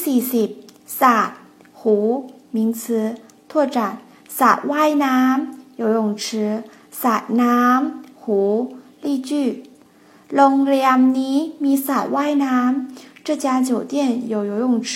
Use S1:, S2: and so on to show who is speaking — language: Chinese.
S1: ่สี่สิบสระหู名词拓展สระว่ายน้ำ游泳池สระน้ำหู例句โรงแรมนี้มีสระว่ายน้ำ这家酒店有游泳池